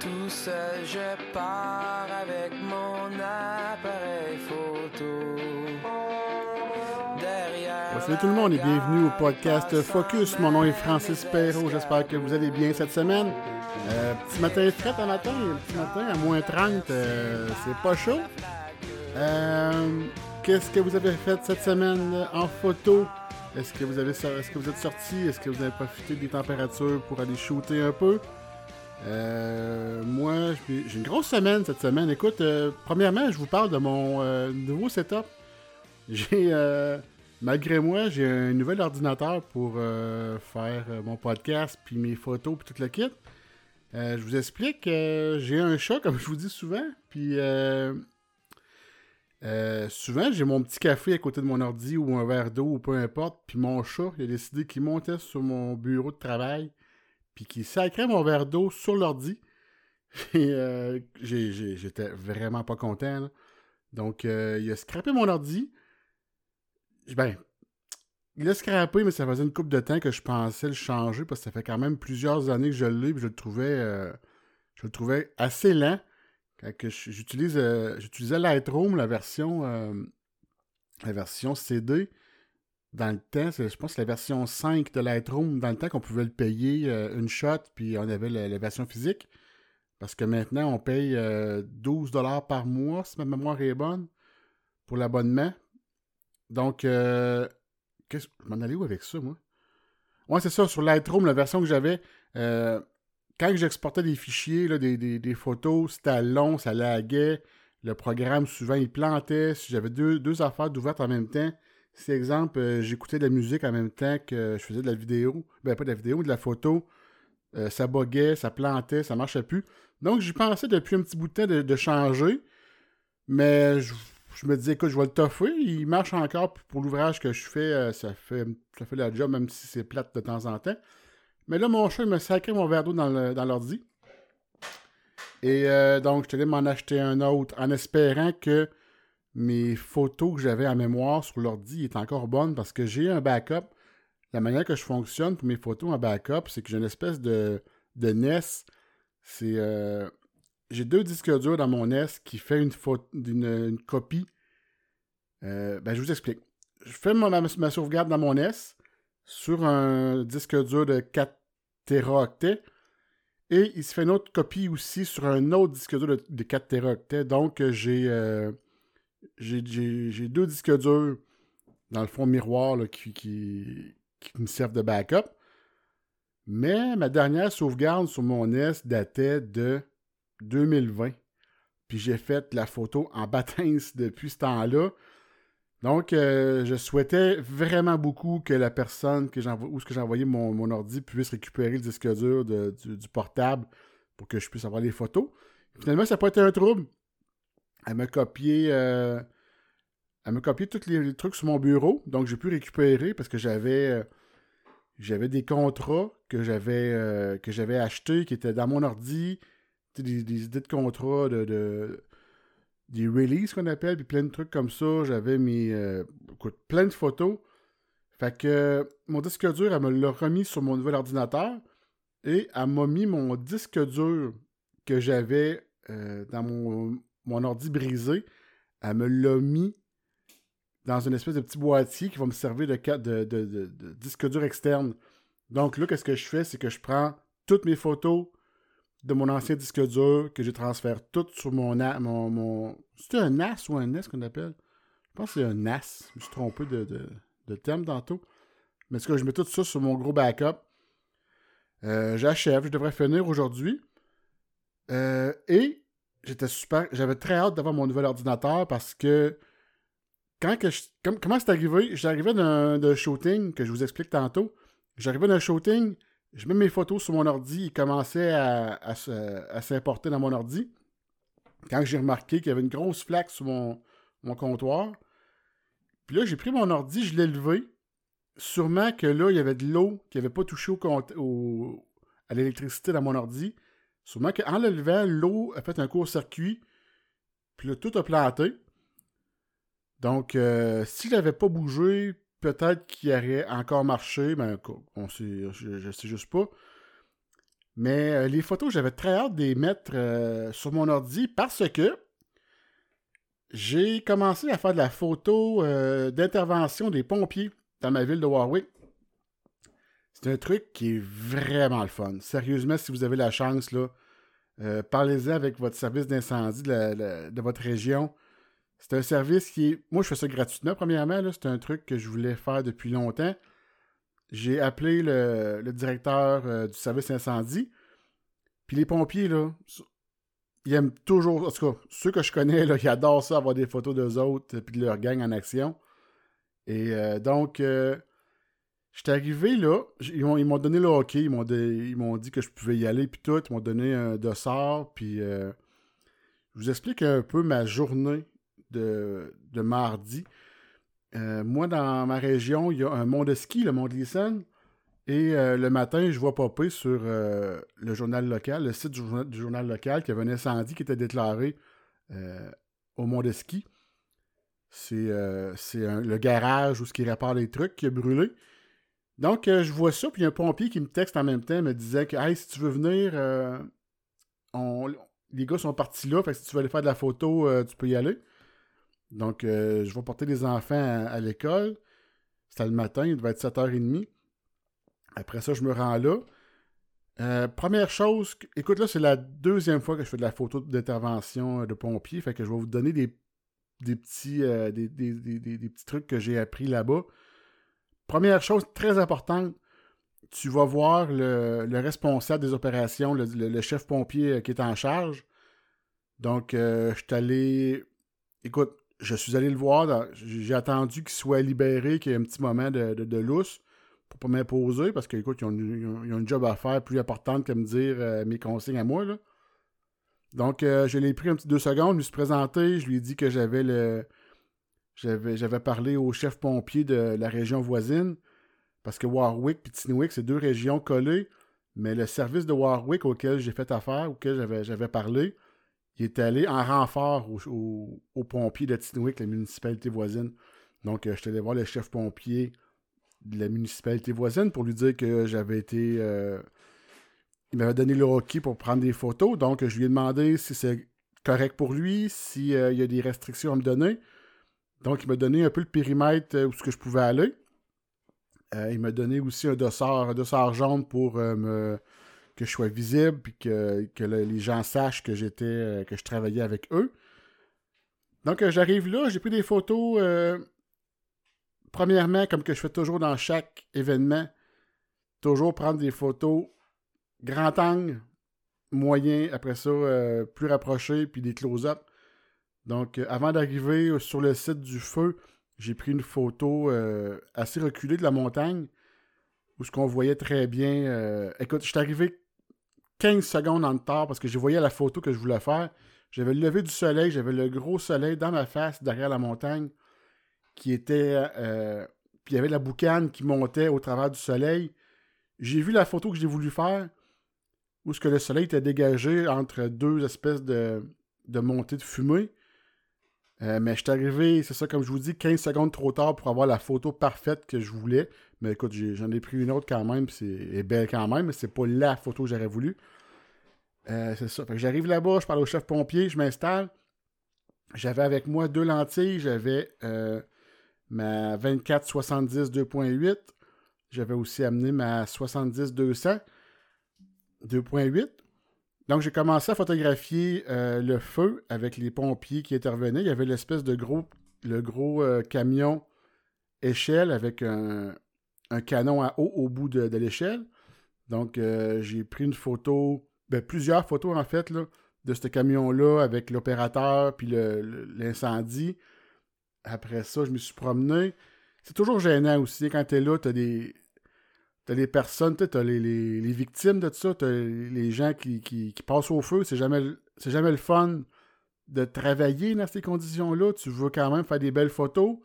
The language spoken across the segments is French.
Tout seul, je pars avec mon appareil photo. Derrière. Salut tout le monde et bienvenue au podcast Focus. Mon nom est Francis Perrault. J'espère que vous allez bien cette semaine. Euh, petit matin frais un matin, petit matin à moins 30, euh, c'est pas chaud. Euh, Qu'est-ce que vous avez fait cette semaine en photo? Est-ce que vous avez est-ce que vous êtes sorti? Est-ce que vous avez profité des températures pour aller shooter un peu? Euh, moi, j'ai une grosse semaine cette semaine. Écoute, euh, premièrement, je vous parle de mon euh, nouveau setup. J'ai, malgré moi, j'ai un nouvel ordinateur pour faire mon podcast, puis mes photos, puis tout le kit. je vous explique, j'ai un chat, comme je vous dis souvent, puis souvent j'ai mon petit café à côté de mon ordi ou un verre d'eau ou peu importe, puis mon chat, il a décidé qu'il montait sur mon bureau de travail puis qui sacrait mon verre d'eau sur l'ordi. Et euh, j'étais vraiment pas content. Donc, euh, il a scrappé mon ordi. Ben, il a scrappé, mais ça faisait une coupe de temps que je pensais le changer parce que ça fait quand même plusieurs années que je l'ai, puis je le trouvais, euh, je le trouvais assez lent. J'utilise, j'utilisais Lightroom, la version, la version CD dans le temps, je pense que la version 5 de Lightroom, dans le temps qu'on pouvait le payer euh, une shot, puis on avait la, version physique. Parce que maintenant, on paye 12$ euh, par mois, si ma mémoire est bonne, pour l'abonnement. Donc, euh, je m'en allais où avec ça, moi? Ouais, c'est ça, sur Lightroom, la version que j'avais, quand j'exportais des fichiers, là, des, photos, c'était long, ça laguait. Le programme, souvent, il plantait. Si j'avais deux, deux affaires d'ouvertes en même temps, si, exemple, euh, j'écoutais de la musique en même temps que je faisais de la vidéo, ben pas de la vidéo, de la photo, euh, ça boguait, ça plantait, ça marchait plus. Donc, j'y pensais depuis un petit bout de temps de, changer, mais je, me disais, écoute, je vais le toffer, il marche encore pour l'ouvrage que je fais, euh, ça fait ça fait la job, même si c'est plate de temps en temps. Mais là, mon chat, il me sacré mon verre d'eau dans l'ordi. Et donc, je te m'en acheter un autre en espérant que mes photos que j'avais en mémoire sur l'ordi est encore bonne parce que j'ai un backup. La manière que je fonctionne pour mes photos en backup, c'est que j'ai une espèce de, de NES. C'est euh, j'ai deux disques durs dans mon NES qui fait une, copie. Euh, ben, je vous explique. Je fais ma, sauvegarde dans mon NES sur un disque dur de 4 Teraoctets. Et il se fait une autre copie aussi sur un autre disque dur de, 4 Teraoctets. Donc, j'ai euh, j'ai deux disques durs dans le fond miroir qui, me servent de backup. Mais ma dernière sauvegarde sur mon NES datait de 2020. Puis j'ai fait la photo en baptême depuis ce temps-là. Donc, euh, je souhaitais vraiment beaucoup que la personne que où j'ai envoyé mon, mon, ordi puisse récupérer le disque dur du, portable pour que je puisse avoir les photos. Finalement, ça n'a pas été un trouble elle m'a copié, euh, elle tous les, trucs sur mon bureau. Donc, j'ai pu récupérer parce que j'avais, euh, j'avais des contrats que j'avais, euh, que j'avais achetés qui étaient dans mon ordi. Des, des, idées de contrats, de, des releases qu'on appelle, puis plein de trucs comme ça. J'avais mis plein de photos. Fait que mon disque dur, elle me l'a remis sur mon nouvel ordinateur et elle m'a mis mon disque dur que j'avais dans mon, mon ordi brisé, elle me l'a mis dans une espèce de petit boîtier qui va me servir de, disque dur externe. Donc là, qu'est-ce que je fais? C'est que je prends toutes mes photos de mon ancien disque dur que je transfère toutes sur mon... mon. C'est un NAS ou un NES qu'on appelle? Je pense que c'est un NAS. Je me suis trompé de, thème tantôt. Mais ce que je mets tout ça sur mon gros backup. Euh, j'achève. Je devrais finir aujourd'hui. Euh, et j'étais super. J'avais très hâte d'avoir mon nouvel ordinateur parce que quand que je, comment c'est arrivé? J'arrivais d'un shooting que je vous explique tantôt. J'arrivais d'un shooting, je mets mes photos sur mon ordi, il commençait à, à, s'importer dans mon ordi. Quand j'ai remarqué qu'il y avait une grosse flaque sur mon, mon comptoir, puis là, j'ai pris mon ordi, je l'ai levé. Sûrement que là, il y avait de l'eau qui n'avait pas touché au, à l'électricité dans mon ordi. Sûrement qu'en le levant, l'eau a fait un court-circuit, puis là, tout a planté. Donc, euh, s'il n'avait pas bougé, peut-être qu'il aurait encore marché, mais sait, je, ne sais juste pas. Mais euh, les photos, j'avais très hâte de les mettre euh, sur mon ordi parce que j'ai commencé à faire de la photo d'intervention des pompiers dans ma ville de Warwick. C'est un truc qui est vraiment le fun. Sérieusement, si vous avez la chance, là, parlez-en avec votre service d'incendie de, votre région. C'est un service qui est. Moi, je fais ça gratuitement, premièrement. C'est un truc que je voulais faire depuis longtemps. J'ai appelé le, directeur euh, du service incendie. Puis les pompiers, là, ils aiment toujours. En tout cas, ceux que je connais, ils adorent ça, avoir des photos d'eux autres puis de leur gang en action. Et euh, donc, euh, j'étais arrivé là. Ils m'ont, donné le hockey. Ils m'ont, dit que je pouvais y aller, puis tout. Ils m'ont donné un dossard. Puis je vous explique un peu ma journée de, de mardi. Euh, moi, dans ma région, il y a un mont de ski, le mont de. Et euh, le matin, je vois popper sur euh, le journal local, le site du journal, local, qu'il y avait un incendie qui était déclaré au mont de ski. C'est le garage où ce qui répare les trucs qui a brûlé. Donc, je vois ça, puis il y a un pompier qui me texte en même temps, me disait que hey, si tu veux venir, les gars sont partis là, fait que si tu veux aller faire de la photo, tu peux y aller. Donc, euh, je vais porter les enfants à, l'école. C'était le matin, il devait être 7h30. Après ça, je me rends là. Euh, première chose, écoute, là, c'est la deuxième fois que je fais de la photo d'intervention euh, de pompiers. Fait que je vais vous donner des, petits, des, petits trucs que j'ai appris là-bas. Première chose très importante, tu vas voir le, responsable des opérations, le, chef pompier qui est en charge. Donc, je suis allé. Écoute, je suis allé le voir. J'ai attendu qu'il soit libéré, qu'il y ait un petit moment de, de, lousse pour pas m'imposer parce qu'écoute, ils ont, ont, une job à faire plus importante que me dire euh, mes consignes à moi. Donc, euh, je l'ai pris un petit deux secondes, je me suis présenté, je lui ai dit que j'avais le. J'avais parlé au chef pompier de la région voisine parce que Warwick et Tinwick, c'est deux régions collées, mais le service de Warwick auquel j'ai fait affaire, auquel j'avais parlé, il est allé en renfort aux pompiers de Tinwick, la municipalité voisine. Donc, euh, je suis allé voir le chef pompier de la municipalité voisine pour lui dire que j'avais été. Euh, il m'avait donné le hockey pour prendre des photos. Donc, je lui ai demandé si c'est correct pour lui, s'il euh, y a des restrictions à me donner. Donc, il m'a donné un peu le périmètre où ce que je pouvais aller. il m'a donné aussi un dossard, un dossard jaune pour me que je sois visible, puis que, les gens sachent que j'étais, euh, que je travaillais avec eux. Donc, euh, j'arrive là, j'ai pris des photos. Euh, premièrement, comme que je fais toujours dans chaque événement, toujours prendre des photos grand angle, moyen, après ça, plus rapproché, puis des close-up. Donc, avant d'arriver sur le site du feu, j'ai pris une photo assez reculée de la montagne où ce qu'on voyait très bien. écoute, je suis arrivé 15 secondes en retard parce que je voyais la photo que je voulais faire. J'avais le lever du soleil, j'avais le gros soleil dans ma face derrière la montagne qui était. Euh, puis il y avait la boucane qui montait au travers du soleil. J'ai vu la photo que j'ai voulu faire où ce que le soleil était dégagé entre deux espèces de montées de fumée. Euh, mais je suis arrivé, c'est ça, comme je vous dis, 15 secondes trop tard pour avoir la photo parfaite que je voulais. Mais écoute, j'en ai, pris une autre quand même, c'est belle quand même, mais c'est pas la photo que j'aurais voulu. Euh, c'est ça. j'arrive là-bas, je parle au chef pompier, je m'installe. J'avais avec moi deux lentilles, j'avais euh, ma 24-70 2.8. J'avais aussi amené ma 70-200 2.8. Donc, j'ai commencé à photographier euh, le feu avec les pompiers qui intervenaient. Il y avait l'espèce de gros, le gros camion échelle avec un, canon à eau au bout de, l'échelle. Donc, euh, j'ai pris une photo, ben, plusieurs photos en fait, de ce camion-là avec l'opérateur puis l'incendie. Après ça, je me suis promené. C'est toujours gênant aussi. Quand tu es là, tu as des. T'as les personnes, tu as les, les, victimes de tout ça, tu as les gens qui, qui, passent au feu. C'est jamais, jamais le fun de travailler dans ces conditions-là. Tu veux quand même faire des belles photos,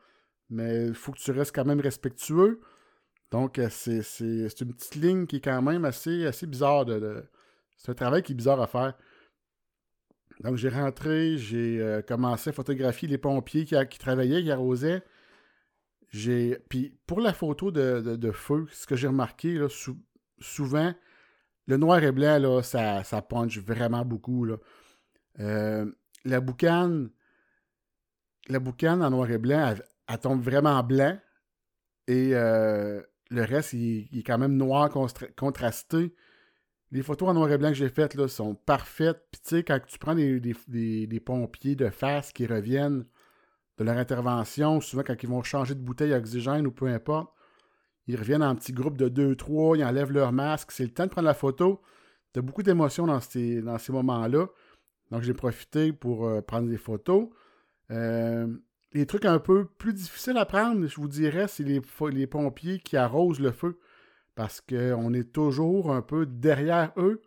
mais il faut que tu restes quand même respectueux. Donc, euh, c'est une petite ligne qui est quand même assez, assez bizarre. De, C'est un travail qui est bizarre à faire. Donc, j'ai rentré, j'ai euh, commencé à photographier les pompiers qui, qui travaillaient, qui arrosaient. Pour la photo de, feu, ce que j'ai remarqué, souvent, le noir et blanc, là, ça, ça punch vraiment beaucoup. Là. Euh, la boucane, la boucane en noir et blanc, elle, tombe vraiment blanc. Et euh, le reste, il, est quand même noir contrasté. Les photos en noir et blanc que j'ai faites là, sont parfaites. Puis tu sais, quand tu prends des, pompiers de face qui reviennent leur intervention, souvent quand ils vont changer de bouteille à oxygène ou peu importe, ils reviennent en petit groupe de 2-3, ils enlèvent leur masque, c'est le temps de prendre la photo. Tu as beaucoup d'émotions dans ces, dans ces moments-là. Donc j'ai profité pour euh, prendre des photos. Euh, les trucs un peu plus difficiles à prendre, je vous dirais, c'est les, les pompiers qui arrosent le feu parce qu'on est toujours un peu derrière eux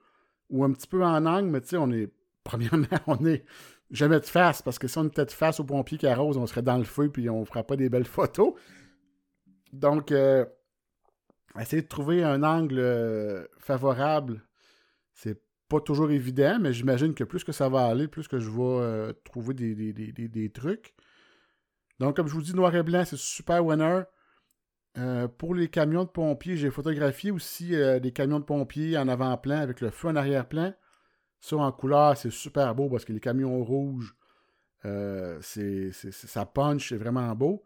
ou un petit peu en angle, mais tu sais, on est, premièrement, on est jamais de face parce que si on était de face aux pompiers qui arrosent, on serait dans le feu puis on ne fera pas des belles photos. Donc, euh, essayer de trouver un angle euh, favorable, c'est pas toujours évident, mais j'imagine que plus que ça va aller, plus que je vais euh, trouver des, des, trucs. Donc, comme je vous dis, noir et blanc, c'est super winner. Pour les camions de pompiers, j'ai photographié aussi des camions de pompiers en avant-plan avec le feu en arrière-plan. Ça, en couleur, c'est super beau parce que les camions rouges, euh, c'est, ça punch, c'est vraiment beau.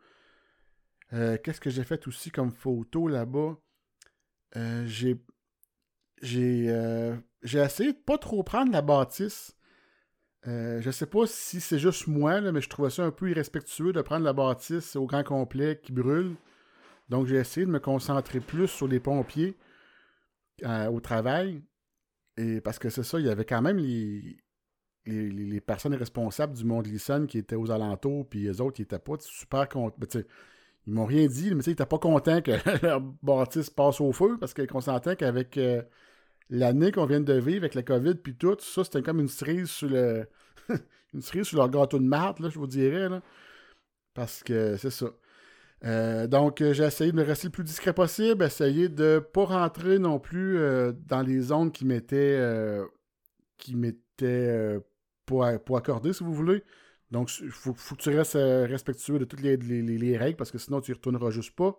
qu'est-ce que j'ai fait aussi comme photo là-bas? j'ai, j'ai, j'ai essayé de pas trop prendre la bâtisse. je sais pas si c'est juste moi, mais je trouvais ça un peu irrespectueux de prendre la bâtisse au grand complet qui brûle. Donc, j'ai essayé de me concentrer plus sur les pompiers euh, au travail. Et parce que c'est ça, il y avait quand même les, les, personnes responsables du monde Lisson qui étaient aux alentours, puis les autres, ils n'étaient pas super contents. Ils m'ont rien dit, mais ils n'étaient pas contents que leur bâtisse passe au feu parce qu'ils consentent qu'avec euh, l'année qu'on vient de vivre, avec la COVID, puis tout, ça, c'était comme une cerise sur le. une cerise sur leur gâteau de marde, là, je vous dirais. Là. Parce que c'est ça. Euh, donc, euh, j'ai essayé de me rester le plus discret possible, essayer de ne pas rentrer non plus euh, dans les zones qui m'étaient qui pas, accordées, si vous voulez. Donc, il faut, que tu restes respectueux de toutes les, règles parce que sinon, tu y retourneras juste pas.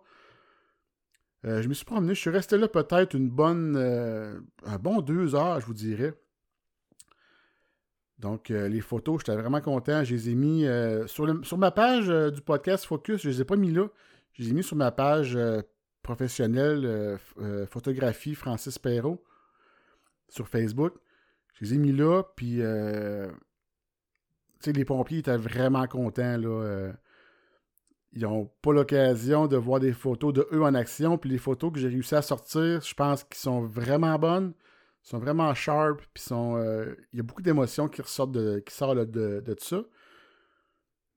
je me suis promené, je suis resté là peut-être une bonne. un bon deux heures, je vous dirais. Donc, euh, les photos, j'étais vraiment content. Je les ai mis euh, sur, ma page euh, du podcast Focus. Je ne les ai pas mis là. Je les ai mis sur ma page professionnelle photographie Francis Perrault sur Facebook. Je les ai mis là. Puis, tu sais, les pompiers étaient vraiment contents. Ils n'ont pas l'occasion de voir des photos de eux en action. Puis les photos que j'ai réussi à sortir, je pense qu'ils sont vraiment bonnes sont vraiment sharp, puis sont. Euh, il y a beaucoup d'émotions qui ressortent de, qui sortent de, de, ça.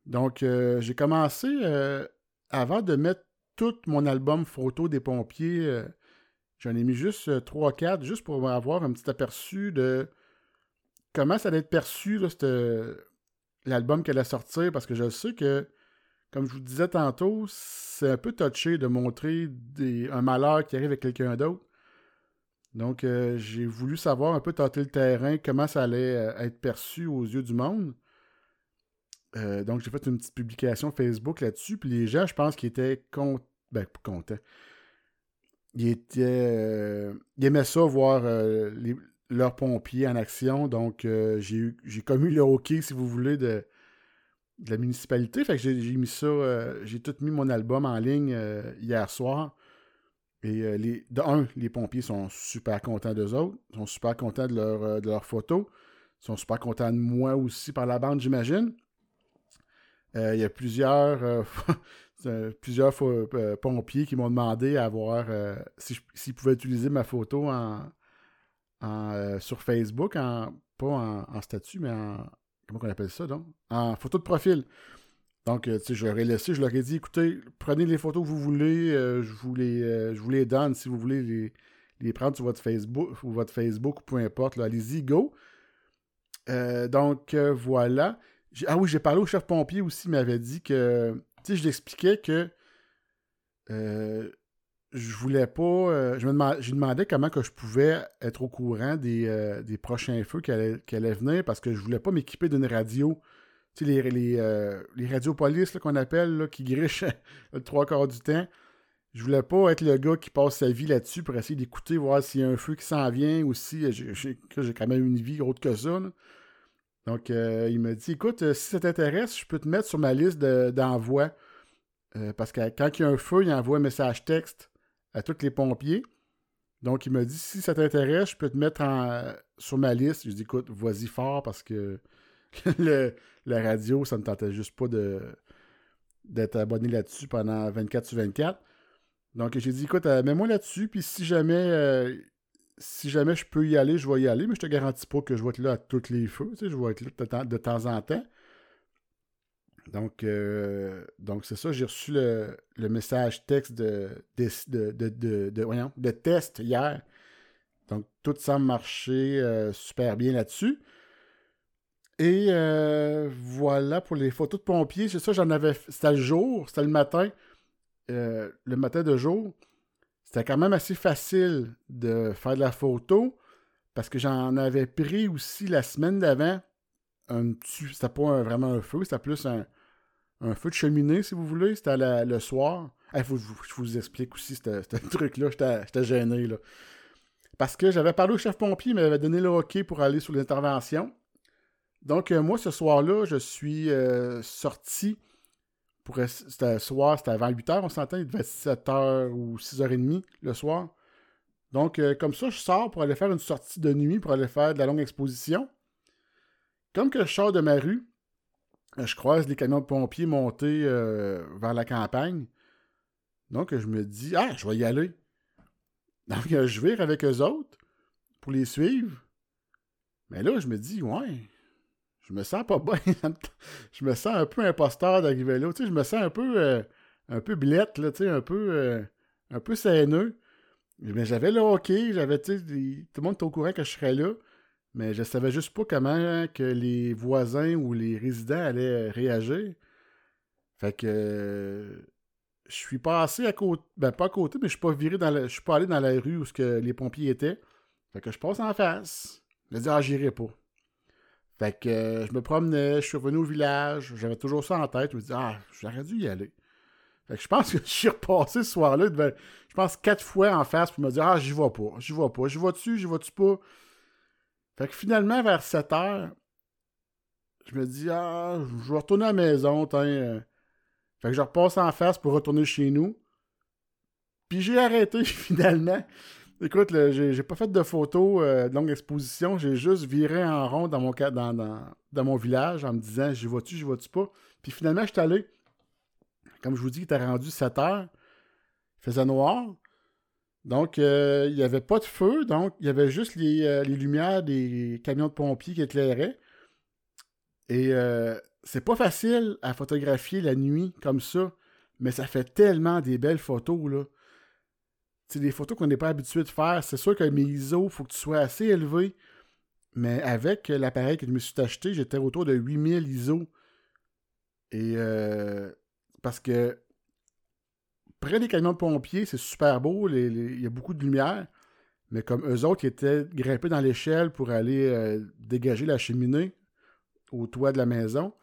Donc, euh, j'ai commencé euh, avant de mettre tout mon album photo des pompiers. J'en ai mis juste 3-4, juste pour avoir un petit aperçu de comment ça allait être perçu, l'album qu'elle a sorti, parce que je sais que, comme je vous disais tantôt, c'est un peu touché de montrer des, un malheur qui arrive avec quelqu'un d'autre. Donc, euh, j'ai voulu savoir un peu tâter le terrain, comment ça allait euh, être perçu aux yeux du monde. Euh, donc, j'ai fait une petite publication Facebook là-dessus. Puis les gens, je pense qu'ils étaient ben, contents. Ils, étaient, ils aimaient ça, voir leurs pompiers en action. Donc, j'ai commis le hockey, si vous voulez, de, de la municipalité. Fait que j'ai mis ça, j'ai tout mis mon album en ligne hier soir. Et euh, les, de un, les pompiers sont super contents d'eux autres, sont super contents de, leur, euh, de leurs photos, sont super contents de moi aussi par la bande, j'imagine. Euh, il y a plusieurs, plusieurs pompiers qui m'ont demandé à voir s'ils pouvaient utiliser ma photo en, sur Facebook, en, pas en, statut, mais en. Comment on appelle ça, donc? En photo de profil. Donc, euh, tu sais, je leur ai laissé, je leur ai dit, écoutez, prenez les photos que vous voulez, euh, je, vous les, euh, je donne si vous voulez les, prendre sur votre Facebook ou votre Facebook ou peu importe, allez-y, go. donc, voilà. Ah oui, j'ai parlé au chef pompier aussi, il m'avait dit que, tu sais, je l'expliquais que je voulais pas, je me demandais, comment que je pouvais être au courant des, des prochains feux qui allaient, qui allaient, venir parce que je voulais pas m'équiper d'une radio tu sais, les, les, euh, les radiopolices qu'on appelle, qui grichent le trois quarts du temps. je voulais pas être le gars qui passe sa vie là-dessus pour essayer d'écouter, voir s'il y a un feu qui s'en vient ou si j'ai quand même une vie autre que ça. Donc, euh, il me dit Écoute, euh, si ça t'intéresse, je peux te mettre sur ma liste d'envoi. Euh, parce que quand il y a un feu, il envoie un message texte à tous les pompiers. Donc, il me dit Si ça t'intéresse, je peux te mettre sur ma liste. Je dis Écoute, vas-y fort parce que la radio, ça ne tentait juste pas d'être abonné là-dessus pendant 24 sur 24. Donc, j'ai dit, écoute, euh, mets-moi là-dessus, puis si jamais, euh, si jamais je peux y aller, je vais y aller, mais je te garantis pas que je vais être là à tous les feux, tu sais, je vais être là de, temps en temps. Donc, euh, donc c'est ça, j'ai reçu le, message texte de, de, de, de, test hier. Donc, tout semble marcher super bien là-dessus. Et voilà pour les photos de pompiers. C'est ça, j'en avais. C'était le jour, c'était le matin. Euh, le matin de jour, c'était quand même assez facile de faire de la photo parce que j'en avais pris aussi la semaine d'avant. Un c'était pas vraiment un feu, c'était plus un, feu de cheminée, si vous voulez. C'était le soir. Que je vous explique aussi ce truc-là. J'étais gêné. Là. Parce que j'avais parlé au chef pompier, il m'avait donné le hockey pour aller sur l'intervention. Donc, euh, moi, ce soir-là, je suis euh, sorti c'était soir, c'était avant 8h, on s'entend, il devait être 7h ou 6h30 le soir. Donc, euh, comme ça, je sors pour aller faire une sortie de nuit, pour aller faire de la longue exposition. Comme que je sors de ma rue, je croise les camions de pompiers montés vers la campagne. Donc, je me dis, ah, je vais y aller. Donc, je vire avec eux autres pour les suivre. Mais là, je me dis, ouais, je me sens pas bien. je me sens un peu imposteur d'arriver là. Tu sais, je me sens un peu, euh, un peu blette, là, tu sais, un peu, euh, un peu saineux. Mais j'avais le hockey, j'avais, tu sais, tout le monde était au courant que je serais là. Mais je savais juste pas comment que les voisins ou les résidents allaient réagir. Fait que je suis passé à côté. Ben pas à côté, mais je suis pas viré dans la. Je suis pas allé dans la rue où que les pompiers étaient. Fait que je passe en face. Je me dis, ah, j'irai pas. Fait que euh, je me promenais, je suis revenu au village, j'avais toujours ça en tête. Je me disais, ah, j'aurais dû y aller. Fait que je pense que je suis repassé ce soir-là, je pense quatre fois en face pour me dire, ah, j'y vais pas, j'y vais pas, j'y vais dessus, j'y vais dessus pas? Fait que finalement, vers 7 heures, je me dis, ah, je vais retourner à la maison, euh. Fait que je repasse en face pour retourner chez nous. Puis j'ai arrêté finalement. Écoute, j'ai pas fait de photos euh, de longue exposition. J'ai juste viré en rond dans mon, dans, dans, mon village en me disant j'y vois-tu, j'y vois-tu pas? Puis finalement, je suis allé. Comme je vous dis, il était rendu 7 heures. Il faisait noir. Donc, euh, il n'y avait pas de feu. Donc, il y avait juste les, euh, les, lumières des camions de pompiers qui éclairaient. Et c'est pas facile à photographier la nuit comme ça. Mais ça fait tellement des belles photos, là des photos qu'on n'est pas habitué de faire. C'est sûr que mes ISO, il faut que tu sois assez élevé. Mais avec l'appareil que je me suis acheté, j'étais autour de 8000 ISO. Et euh, parce que près des camions de pompiers, c'est super beau, il y a beaucoup de lumière. Mais comme eux autres, ils étaient grimpés dans l'échelle pour aller euh, dégager la cheminée au toit de la maison.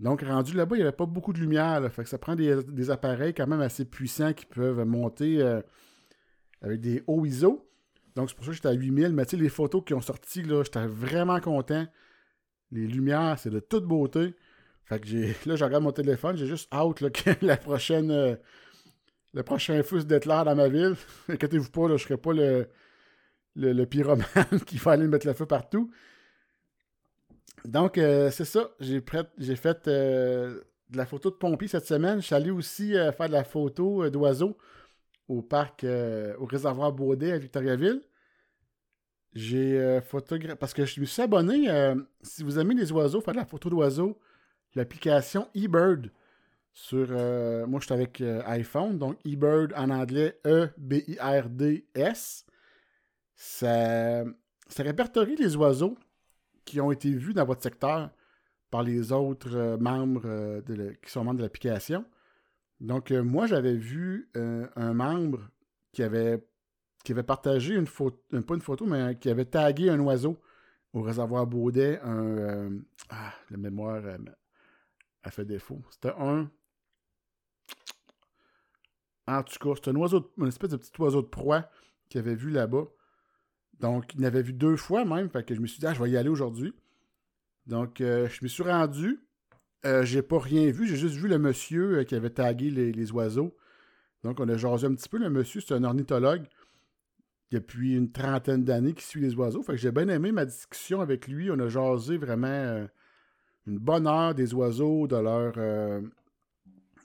Donc, rendu là-bas, il n'y avait pas beaucoup de lumière. Fait que ça prend des, appareils quand même assez puissants qui peuvent monter euh, avec des hauts ISO. Donc, c'est pour ça que j'étais à 8000. Mais tu sais, les photos qui ont sorti, là, j'étais vraiment content. Les lumières, c'est de toute beauté. Fait que j'ai. Là, je regarde mon téléphone, j'ai juste là, que la prochaine. Euh, le prochain feu d'Etler dans ma ville. Inquiétez-vous pas, là, je serai pas le, le, pyromane qui va aller mettre le feu partout. Donc, euh, c'est ça. J'ai, fait euh, de la photo de pompier cette semaine. Je suis allé aussi faire de la photo d'oiseaux au parc, euh, au réservoir Baudet à Victoriaville. J'ai euh, photographié. Parce que je me suis abonné. Euh, si vous aimez les oiseaux, faire de la photo d'oiseaux, l'application eBird. Sur. moi, je suis avec iPhone. Donc, eBird en anglais, E-B-I-R-D-S. Ça, ça répertorie les oiseaux qui ont été vus dans votre secteur par les autres membres qui sont membres de l'application. Donc, euh, moi, j'avais vu euh, un membre qui avait, qui avait partagé une photo, euh, pas une photo, mais qui avait tagué un oiseau au réservoir Baudet, un. ah, la mémoire a fait défaut. C'était un. En tout cas, c'est un oiseau, une espèce de petit oiseau de proie qu'il avait vu là-bas. Donc, il l'avait vu deux fois même. Fait que je me suis dit, ah, je vais y aller aujourd'hui. Donc, je me suis rendu. Euh, j'ai pas rien vu. J'ai juste vu le monsieur euh, qui avait tagué les, oiseaux. Donc, on a jasé un petit peu. Le monsieur, c'est un ornithologue depuis une trentaine d'années qui suit les oiseaux. Fait que j'ai bien aimé ma discussion avec lui. On a jasé vraiment une bonne heure des oiseaux, de leur,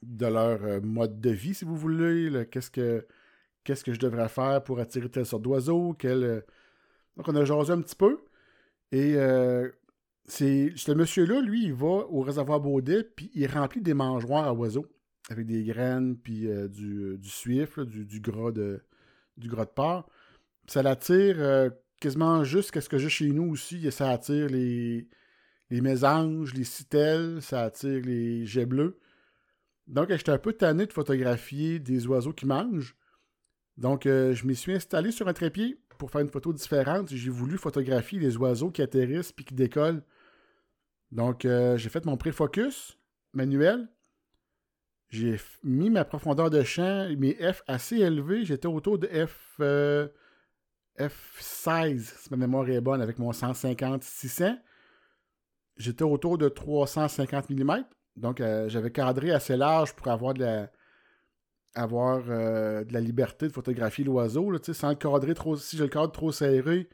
de leur mode de vie, si vous voulez. Qu'est-ce que qu'est-ce que je devrais faire pour attirer telle sorte d'oiseau. Donc, on a jasé un petit peu. Et c'est ce monsieur-là, lui, il va au réservoir Baudet, puis il remplit des mangeoires à oiseaux avec des graines, puis euh, du, du, suif, du, gras de, du gras de porc. ça l'attire euh, quasiment juste qu'est-ce que j'ai chez nous aussi. Ça attire les, les mésanges, les citelles, ça attire les jets bleus. Donc, j'étais un peu tanné de photographier des oiseaux qui mangent. Donc, euh, je m'y suis installé sur un trépied pour faire une photo différente. J'ai voulu photographier les oiseaux qui atterrissent puis qui décollent donc, euh, j'ai fait mon pré-focus manuel. J'ai mis ma profondeur de champ, mes F assez élevés. J'étais autour de F, euh, F16, si ma mémoire est bonne, avec mon 150-600. J'étais autour de 350 mm. Donc, euh, j'avais cadré assez large pour avoir de la, avoir, de la liberté de photographier l'oiseau. Si je le cadre trop serré,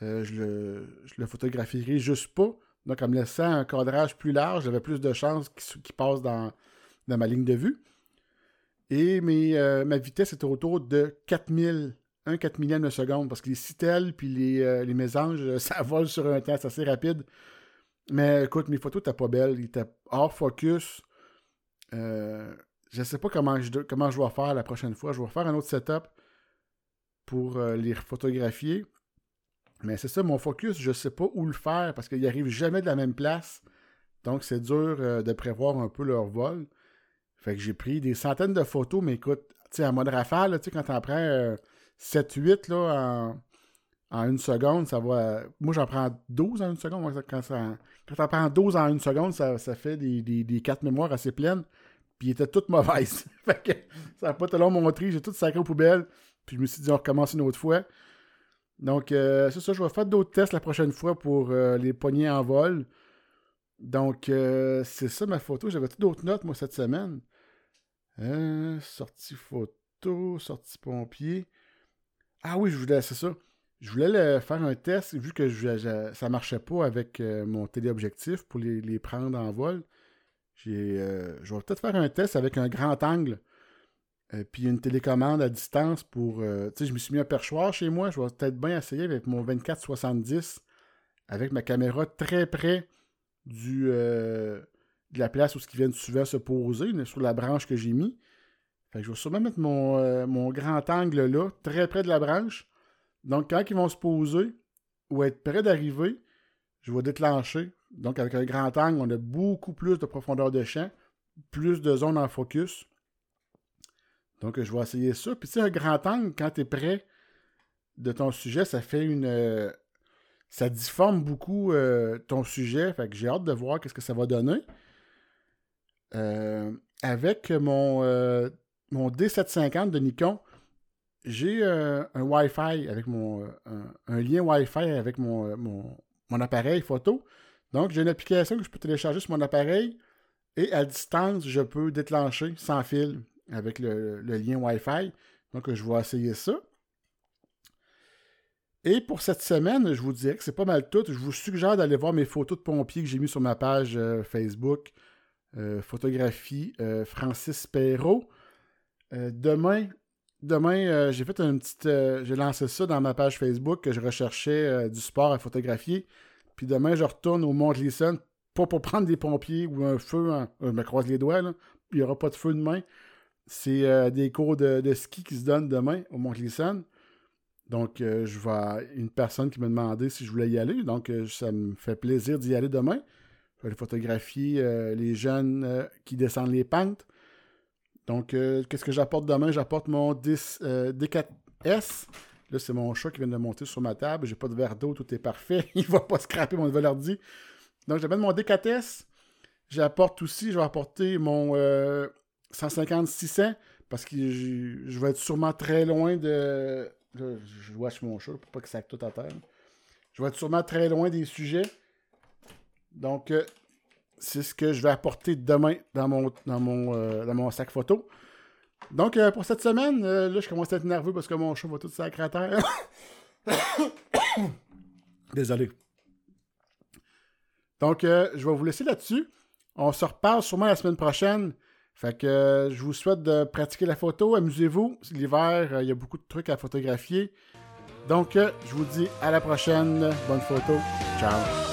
je, le, je le photographierai juste pas. Donc, en me laissant un cadrage plus large, j'avais plus de chances qu'il passe dans, ma ligne de vue. Et euh, ma vitesse était autour de 4000, 1 4 millième de seconde, parce que les citelles puis les, euh, les mésanges, ça vole sur un temps, c'est assez rapide. Mais écoute, mes photos n'étaient pas belles, ils étaient hors focus. Euh, je ne sais pas comment je, comment je vais faire la prochaine fois. Je vais faire un autre setup pour les photographier. Mais c'est ça, mon focus, je sais pas où le faire parce qu'il arrive jamais de la même place. Donc, c'est dur euh, de prévoir un peu leur vol. Fait que j'ai pris des centaines de photos, mais écoute, tu sais, en mode rafale, quand t'en prends 7-8 euh, là, en, une seconde, ça va. Moi, j'en prends 12 en une seconde. Quand, ça, quand t'en prends 12 en une seconde, ça, fait des, des, des assez pleines. Puis, ils étaient toutes mauvaises. fait que ça n'a pas tellement montré. J'ai tout sacré aux poubelles. Puis, je me suis dit, on recommence une autre fois. Donc, euh, c'est ça, je vais faire d'autres tests la prochaine fois pour euh, les poignées en vol. Donc, euh, c'est ça ma photo. J'avais d'autres notes, moi, cette semaine. sortie photo, sortie pompier. Ah oui, je voulais, c'est ça. Je voulais faire un test, vu que ça marchait pas avec mon téléobjectif pour les, prendre en vol. je vais peut-être faire un test avec un grand angle euh, puis une télécommande à distance pour. Euh, tu sais, je me suis mis un perchoir chez moi. Je vais peut-être bien essayer avec mon 24-70 avec ma caméra très près du, euh, de la place où ce qui vient souvent se poser, sur la branche que j'ai mis. Je vais sûrement mettre mon, mon, grand angle là, très près de la branche. Donc, quand ils vont se poser ou être près d'arriver, je vais déclencher. Donc, avec un grand angle, on a beaucoup plus de profondeur de champ, plus de zones en focus. Donc, je vais essayer ça. Puis, tu sais, un grand angle, quand tu es près de ton sujet, ça fait une. Euh, ça difforme beaucoup euh, ton sujet. Fait que j'ai hâte de voir qu'est-ce que ça va donner. Euh, avec mon, mon D750 de Nikon, j'ai un Wi-Fi avec mon. Un, lien Wi-Fi avec mon appareil photo. Donc, j'ai une application que je peux télécharger sur mon appareil et à distance, je peux déclencher sans fil avec le, lien Wi-Fi. Donc, je vais essayer ça. Et pour cette semaine, je vous dirais que c'est pas mal tout. Je vous suggère d'aller voir mes photos de pompiers que j'ai mis sur ma page euh, Facebook. Euh, photographie euh, Francis Perrault. demain, demain j'ai fait une petite. j'ai lancé ça dans ma page Facebook que je recherchais du sport à photographier. Puis demain, je retourne au Mont Gleason, pas pour prendre des pompiers ou un feu. je me croise les doigts. Il n'y aura pas de feu demain. C'est euh, des cours de, ski qui se donnent demain au mont Gleason. Donc, euh, je vois une personne qui m'a demandé si je voulais y aller. Donc, euh, ça me fait plaisir d'y aller demain. Je vais aller photographier les jeunes qui descendent les pentes. Donc, qu'est-ce que j'apporte demain? J'apporte mon 10, D4S. Là, c'est mon chat qui vient de monter sur ma table. J'ai pas de verre d'eau, tout est parfait. Il va pas scraper mon nouvel ordi. Donc, j'amène mon D4S. J'apporte aussi, je vais apporter mon 150-600 Parce que je vais être sûrement très loin de. Je watch mon chat pour pas que ça tout à terre. Je vais être sûrement très loin des sujets. Donc, euh, c'est ce que je vais apporter demain dans mon, dans mon, euh, dans mon sac photo. Donc, euh, pour cette semaine, là, je commence à être nerveux parce que mon chat va tout sacrer à terre. Désolé. Donc, je vais vous laisser là-dessus. On se reparle sûrement la semaine prochaine. Fait que euh, je vous souhaite de pratiquer la photo. Amusez-vous. L'hiver, euh, il y a beaucoup de trucs à photographier. Donc, euh, je vous dis à la prochaine. Bonne photo. Ciao.